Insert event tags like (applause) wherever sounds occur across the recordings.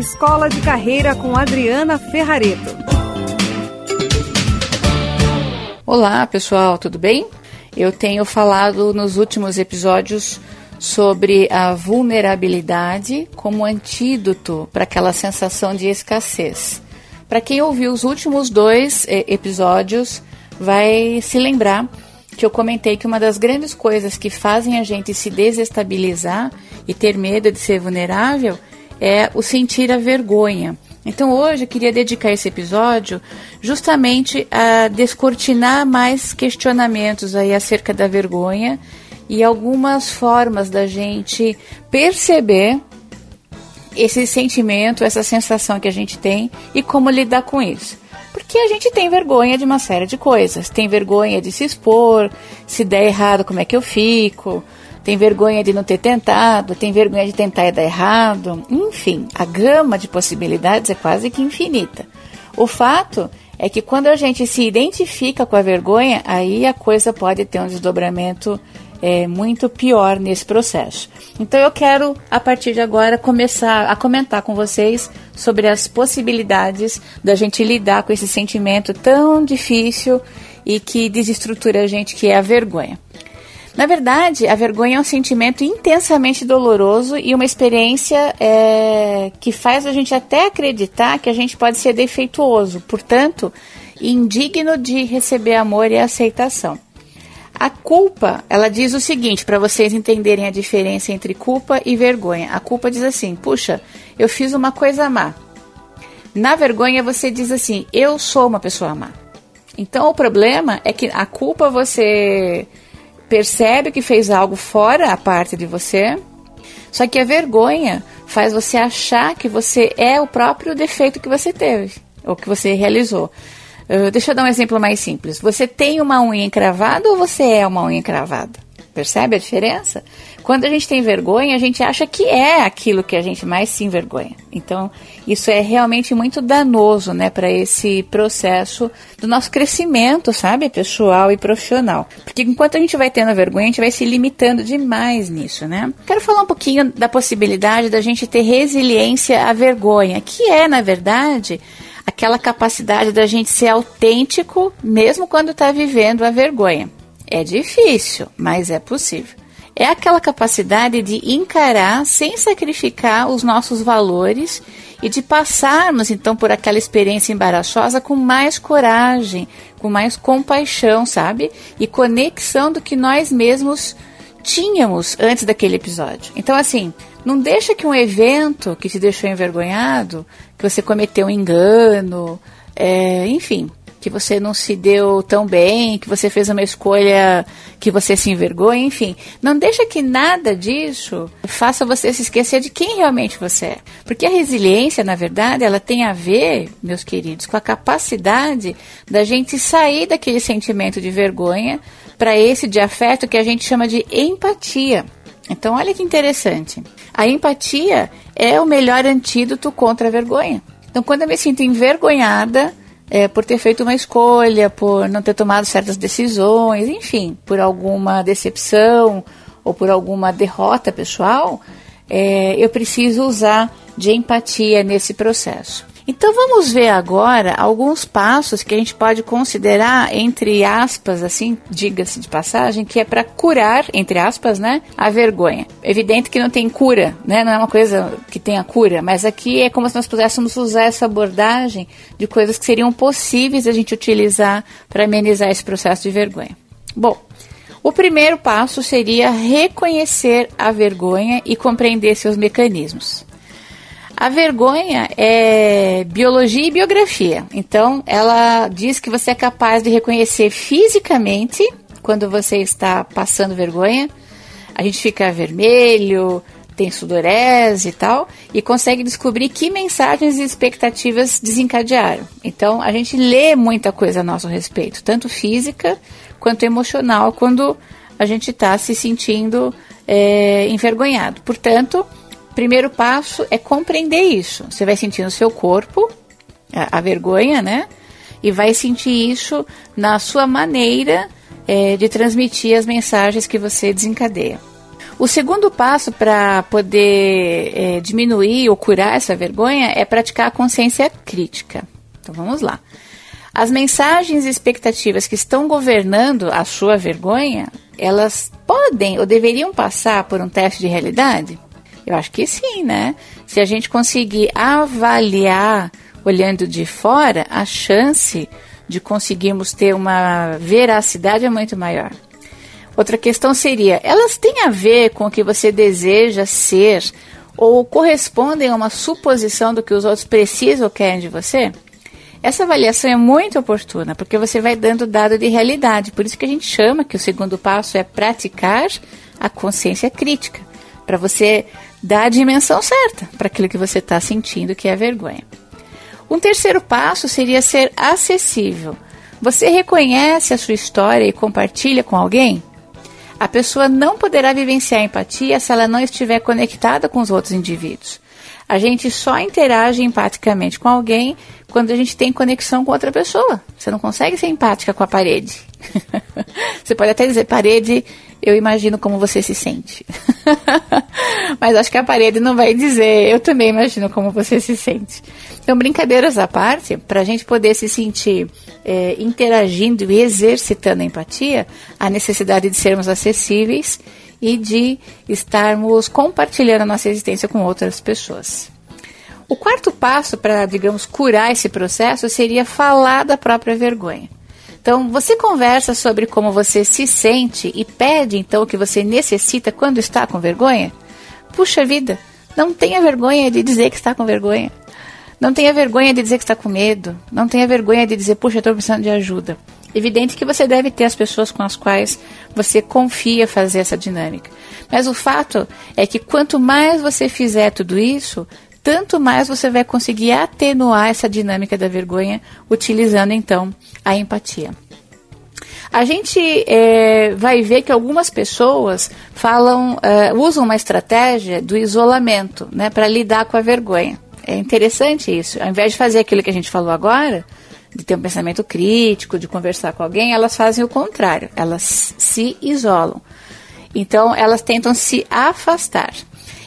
Escola de Carreira com Adriana Ferrareto. Olá, pessoal, tudo bem? Eu tenho falado nos últimos episódios sobre a vulnerabilidade como antídoto para aquela sensação de escassez. Para quem ouviu os últimos dois eh, episódios, vai se lembrar que eu comentei que uma das grandes coisas que fazem a gente se desestabilizar e ter medo de ser vulnerável é o sentir a vergonha. Então hoje eu queria dedicar esse episódio justamente a descortinar mais questionamentos aí acerca da vergonha e algumas formas da gente perceber esse sentimento, essa sensação que a gente tem e como lidar com isso. Porque a gente tem vergonha de uma série de coisas. Tem vergonha de se expor, se der errado, como é que eu fico? Tem vergonha de não ter tentado, tem vergonha de tentar e dar errado. Enfim, a gama de possibilidades é quase que infinita. O fato é que quando a gente se identifica com a vergonha, aí a coisa pode ter um desdobramento é, muito pior nesse processo. Então eu quero, a partir de agora, começar a comentar com vocês sobre as possibilidades da gente lidar com esse sentimento tão difícil e que desestrutura a gente, que é a vergonha. Na verdade, a vergonha é um sentimento intensamente doloroso e uma experiência é, que faz a gente até acreditar que a gente pode ser defeituoso, portanto, indigno de receber amor e aceitação. A culpa, ela diz o seguinte, para vocês entenderem a diferença entre culpa e vergonha. A culpa diz assim: puxa, eu fiz uma coisa má. Na vergonha, você diz assim: eu sou uma pessoa má. Então, o problema é que a culpa você percebe que fez algo fora a parte de você, só que a vergonha faz você achar que você é o próprio defeito que você teve, ou que você realizou. Uh, deixa eu dar um exemplo mais simples. Você tem uma unha encravada ou você é uma unha encravada? Percebe a diferença? Quando a gente tem vergonha, a gente acha que é aquilo que a gente mais se envergonha. Então, isso é realmente muito danoso, né, para esse processo do nosso crescimento, sabe, pessoal e profissional. Porque enquanto a gente vai tendo vergonha, a gente vai se limitando demais nisso, né? Quero falar um pouquinho da possibilidade da gente ter resiliência à vergonha, que é, na verdade, aquela capacidade da gente ser autêntico mesmo quando está vivendo a vergonha. É difícil, mas é possível é aquela capacidade de encarar sem sacrificar os nossos valores e de passarmos então por aquela experiência embaraçosa com mais coragem, com mais compaixão, sabe? E conexão do que nós mesmos tínhamos antes daquele episódio. Então, assim, não deixa que um evento que te deixou envergonhado, que você cometeu um engano, é, enfim, que você não se deu tão bem, que você fez uma escolha que você se envergonha, enfim. Não deixa que nada disso faça você se esquecer de quem realmente você é. Porque a resiliência, na verdade, ela tem a ver, meus queridos, com a capacidade da gente sair daquele sentimento de vergonha para esse de afeto que a gente chama de empatia. Então, olha que interessante. A empatia é o melhor antídoto contra a vergonha. Então, quando eu me sinto envergonhada, é, por ter feito uma escolha, por não ter tomado certas decisões, enfim, por alguma decepção ou por alguma derrota pessoal, é, eu preciso usar de empatia nesse processo. Então vamos ver agora alguns passos que a gente pode considerar, entre aspas, assim, diga-se de passagem, que é para curar, entre aspas, né, a vergonha. Evidente que não tem cura, né, não é uma coisa que tenha cura, mas aqui é como se nós pudéssemos usar essa abordagem de coisas que seriam possíveis a gente utilizar para amenizar esse processo de vergonha. Bom, o primeiro passo seria reconhecer a vergonha e compreender seus mecanismos. A vergonha é biologia e biografia. Então, ela diz que você é capaz de reconhecer fisicamente quando você está passando vergonha. A gente fica vermelho, tem sudorese e tal, e consegue descobrir que mensagens e expectativas desencadearam. Então, a gente lê muita coisa a nosso respeito, tanto física quanto emocional, quando a gente está se sentindo é, envergonhado. Portanto, primeiro passo é compreender isso. Você vai sentir no seu corpo a, a vergonha, né? E vai sentir isso na sua maneira é, de transmitir as mensagens que você desencadeia. O segundo passo para poder é, diminuir ou curar essa vergonha é praticar a consciência crítica. Então vamos lá. As mensagens e expectativas que estão governando a sua vergonha, elas podem ou deveriam passar por um teste de realidade? Eu acho que sim, né? Se a gente conseguir avaliar olhando de fora, a chance de conseguirmos ter uma veracidade é muito maior. Outra questão seria: elas têm a ver com o que você deseja ser ou correspondem a uma suposição do que os outros precisam ou querem de você? Essa avaliação é muito oportuna, porque você vai dando dado de realidade. Por isso que a gente chama que o segundo passo é praticar a consciência crítica, para você dar a dimensão certa para aquilo que você está sentindo, que é vergonha. Um terceiro passo seria ser acessível. Você reconhece a sua história e compartilha com alguém? A pessoa não poderá vivenciar empatia se ela não estiver conectada com os outros indivíduos. A gente só interage empaticamente com alguém quando a gente tem conexão com outra pessoa. Você não consegue ser empática com a parede. (laughs) você pode até dizer, parede, eu imagino como você se sente. (laughs) Mas acho que a parede não vai dizer, eu também imagino como você se sente. Então, brincadeiras à parte, para a gente poder se sentir é, interagindo e exercitando a empatia, a necessidade de sermos acessíveis e de estarmos compartilhando a nossa existência com outras pessoas. O quarto passo para, digamos, curar esse processo seria falar da própria vergonha. Então, você conversa sobre como você se sente e pede então o que você necessita quando está com vergonha? Puxa vida, não tenha vergonha de dizer que está com vergonha. Não tenha vergonha de dizer que está com medo. Não tenha vergonha de dizer, puxa, estou precisando de ajuda. Evidente que você deve ter as pessoas com as quais você confia fazer essa dinâmica. Mas o fato é que quanto mais você fizer tudo isso, tanto mais você vai conseguir atenuar essa dinâmica da vergonha, utilizando então a empatia. A gente é, vai ver que algumas pessoas falam, uh, usam uma estratégia do isolamento, né, para lidar com a vergonha. É interessante isso. Ao invés de fazer aquilo que a gente falou agora, de ter um pensamento crítico, de conversar com alguém, elas fazem o contrário. Elas se isolam. Então, elas tentam se afastar.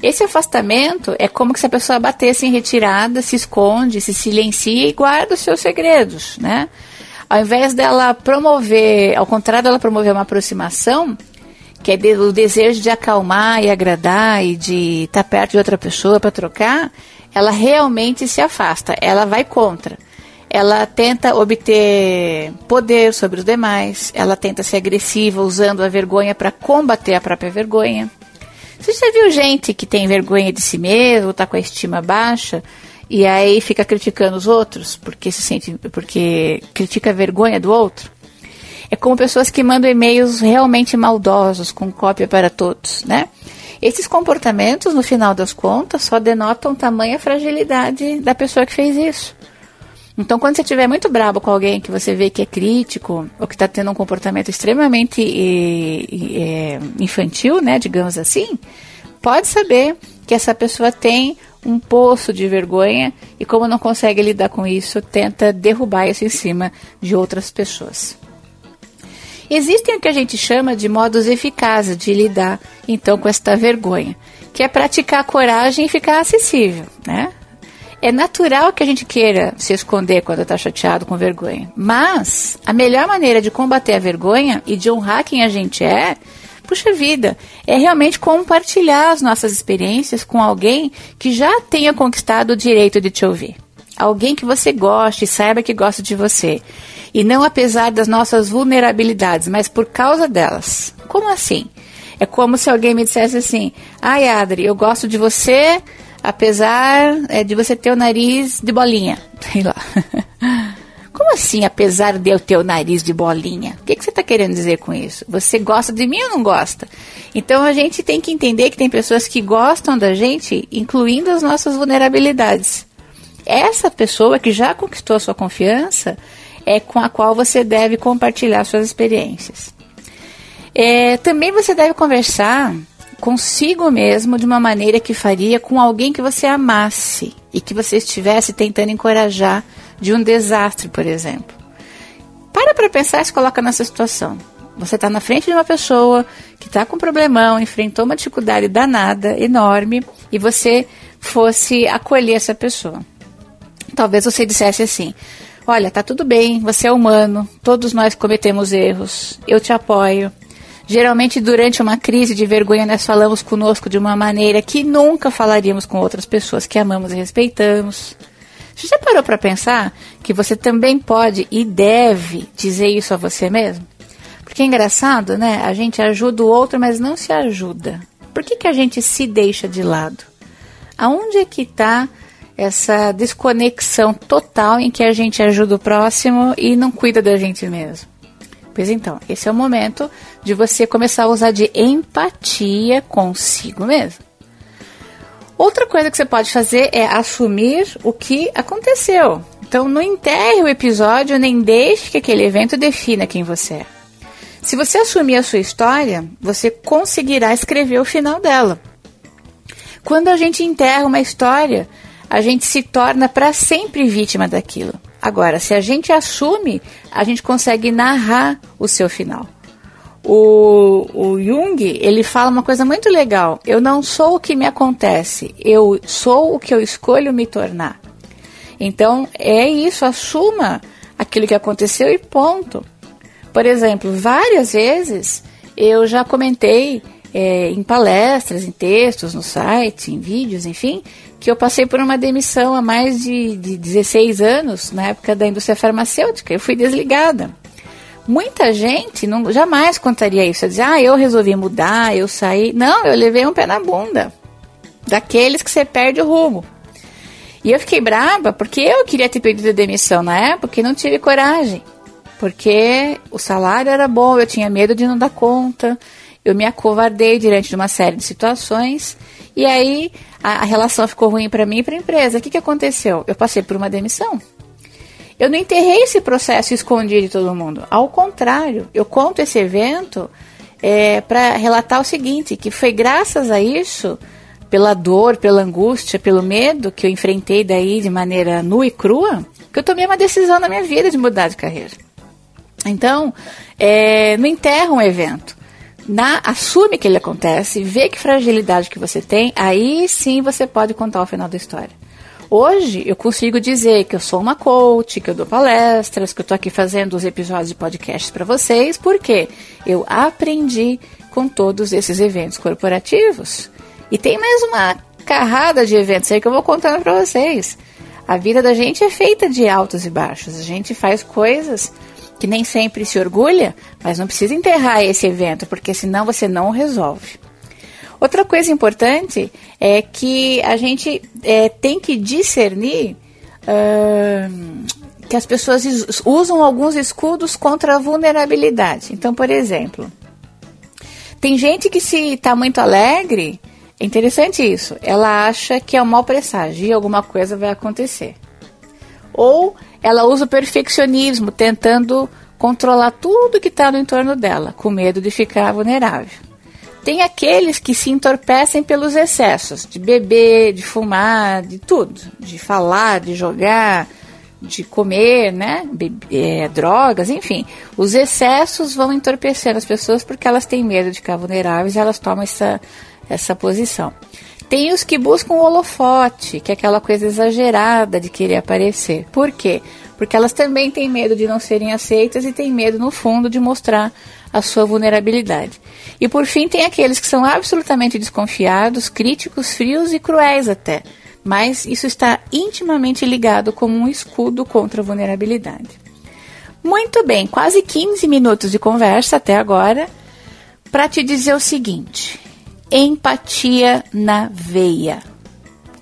Esse afastamento é como se a pessoa batesse em retirada, se esconde, se silencia e guarda os seus segredos, né? Ao invés dela promover, ao contrário dela promover uma aproximação, que é o desejo de acalmar e agradar e de estar perto de outra pessoa para trocar, ela realmente se afasta, ela vai contra. Ela tenta obter poder sobre os demais, ela tenta ser agressiva usando a vergonha para combater a própria vergonha. Você já viu gente que tem vergonha de si mesmo, está com a estima baixa e aí fica criticando os outros porque se sente, porque critica a vergonha do outro? É como pessoas que mandam e-mails realmente maldosos com cópia para todos, né? Esses comportamentos, no final das contas, só denotam tamanha fragilidade da pessoa que fez isso. Então, quando você estiver muito bravo com alguém que você vê que é crítico ou que está tendo um comportamento extremamente é, infantil, né, digamos assim, pode saber que essa pessoa tem um poço de vergonha e, como não consegue lidar com isso, tenta derrubar isso em cima de outras pessoas. Existem o que a gente chama de modos eficazes de lidar, então, com esta vergonha, que é praticar coragem e ficar acessível, né? É natural que a gente queira se esconder quando está chateado com vergonha. Mas a melhor maneira de combater a vergonha e de honrar quem a gente é, puxa vida, é realmente compartilhar as nossas experiências com alguém que já tenha conquistado o direito de te ouvir. Alguém que você goste saiba que gosta de você. E não apesar das nossas vulnerabilidades, mas por causa delas. Como assim? É como se alguém me dissesse assim: Ai, Adri, eu gosto de você apesar é, de você ter o nariz de bolinha. (laughs) Sei lá. Assim, apesar de eu ter o nariz de bolinha? O que, que você está querendo dizer com isso? Você gosta de mim ou não gosta? Então a gente tem que entender que tem pessoas que gostam da gente, incluindo as nossas vulnerabilidades. Essa pessoa que já conquistou a sua confiança é com a qual você deve compartilhar suas experiências. É, também você deve conversar consigo mesmo de uma maneira que faria com alguém que você amasse e que você estivesse tentando encorajar de um desastre, por exemplo. Para para pensar e se coloca nessa situação. Você está na frente de uma pessoa que está com um problemão, enfrentou uma dificuldade danada, enorme, e você fosse acolher essa pessoa. Talvez você dissesse assim: Olha, tá tudo bem, você é humano, todos nós cometemos erros, eu te apoio. Geralmente, durante uma crise de vergonha, nós falamos conosco de uma maneira que nunca falaríamos com outras pessoas que amamos e respeitamos. Você já parou para pensar que você também pode e deve dizer isso a você mesmo? Porque é engraçado, né? A gente ajuda o outro, mas não se ajuda. Por que, que a gente se deixa de lado? Aonde é que está essa desconexão total em que a gente ajuda o próximo e não cuida da gente mesmo? Pois então, esse é o momento de você começar a usar de empatia consigo mesmo. Outra coisa que você pode fazer é assumir o que aconteceu. Então, não enterre o episódio nem deixe que aquele evento defina quem você é. Se você assumir a sua história, você conseguirá escrever o final dela. Quando a gente enterra uma história, a gente se torna para sempre vítima daquilo. Agora, se a gente assume, a gente consegue narrar o seu final. O, o Jung, ele fala uma coisa muito legal. Eu não sou o que me acontece, eu sou o que eu escolho me tornar. Então, é isso, assuma aquilo que aconteceu e ponto. Por exemplo, várias vezes eu já comentei é, em palestras, em textos, no site, em vídeos, enfim, que eu passei por uma demissão há mais de, de 16 anos, na época da indústria farmacêutica. Eu fui desligada. Muita gente não, jamais contaria isso. Dizer, ah, eu resolvi mudar, eu saí. Não, eu levei um pé na bunda. Daqueles que você perde o rumo. E eu fiquei brava porque eu queria ter pedido demissão na época e não tive coragem porque o salário era bom, eu tinha medo de não dar conta, eu me acovardei diante de uma série de situações e aí a, a relação ficou ruim para mim e para a empresa. O que, que aconteceu? Eu passei por uma demissão. Eu não enterrei esse processo e escondi de todo mundo. Ao contrário, eu conto esse evento é, para relatar o seguinte: que foi graças a isso, pela dor, pela angústia, pelo medo que eu enfrentei daí de maneira nua e crua, que eu tomei uma decisão na minha vida de mudar de carreira. Então, é, não enterra um evento. Na, assume que ele acontece, vê que fragilidade que você tem, aí sim você pode contar o final da história. Hoje eu consigo dizer que eu sou uma coach, que eu dou palestras, que eu estou aqui fazendo os episódios de podcast para vocês, porque eu aprendi com todos esses eventos corporativos. E tem mais uma carrada de eventos aí que eu vou contando para vocês. A vida da gente é feita de altos e baixos. A gente faz coisas que nem sempre se orgulha, mas não precisa enterrar esse evento, porque senão você não resolve. Outra coisa importante é que a gente é, tem que discernir que as pessoas usam alguns escudos contra a vulnerabilidade. Então, por exemplo, tem gente que se está muito alegre, é interessante isso, ela acha que é um mau presságio e alguma coisa vai acontecer. Ou ela usa o perfeccionismo, tentando controlar tudo que está no entorno dela, com medo de ficar vulnerável. Tem aqueles que se entorpecem pelos excessos, de beber, de fumar, de tudo, de falar, de jogar, de comer, né? é, drogas, enfim. Os excessos vão entorpecendo as pessoas porque elas têm medo de ficar vulneráveis e elas tomam essa, essa posição. Tem os que buscam o holofote, que é aquela coisa exagerada de querer aparecer. Por quê? Porque elas também têm medo de não serem aceitas e têm medo, no fundo, de mostrar a sua vulnerabilidade. E por fim, tem aqueles que são absolutamente desconfiados, críticos, frios e cruéis até. Mas isso está intimamente ligado como um escudo contra a vulnerabilidade. Muito bem, quase 15 minutos de conversa até agora para te dizer o seguinte: empatia na veia.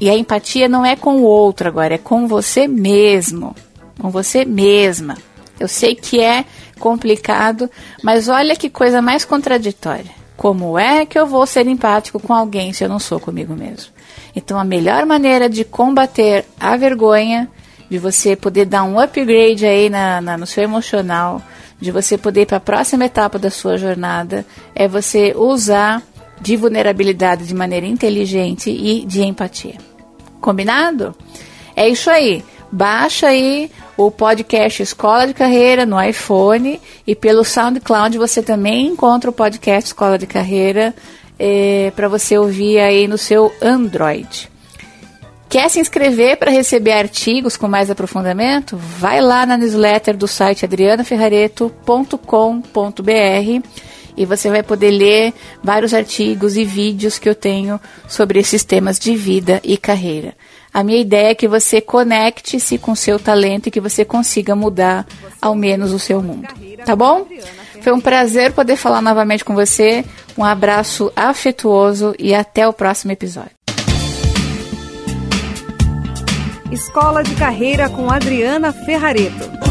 E a empatia não é com o outro agora, é com você mesmo, com você mesma. Eu sei que é complicado, mas olha que coisa mais contraditória. Como é que eu vou ser empático com alguém se eu não sou comigo mesmo? Então, a melhor maneira de combater a vergonha, de você poder dar um upgrade aí na, na no seu emocional, de você poder ir para a próxima etapa da sua jornada, é você usar de vulnerabilidade de maneira inteligente e de empatia. Combinado? É isso aí. baixa aí o podcast Escola de Carreira no iPhone e pelo SoundCloud você também encontra o podcast Escola de Carreira é, para você ouvir aí no seu Android. Quer se inscrever para receber artigos com mais aprofundamento? Vai lá na newsletter do site adrianaferrareto.com.br e você vai poder ler vários artigos e vídeos que eu tenho sobre esses temas de vida e carreira. A minha ideia é que você conecte-se com seu talento e que você consiga mudar ao menos o seu mundo. Tá bom? Foi um prazer poder falar novamente com você. Um abraço afetuoso e até o próximo episódio. Escola de Carreira com Adriana Ferrareto.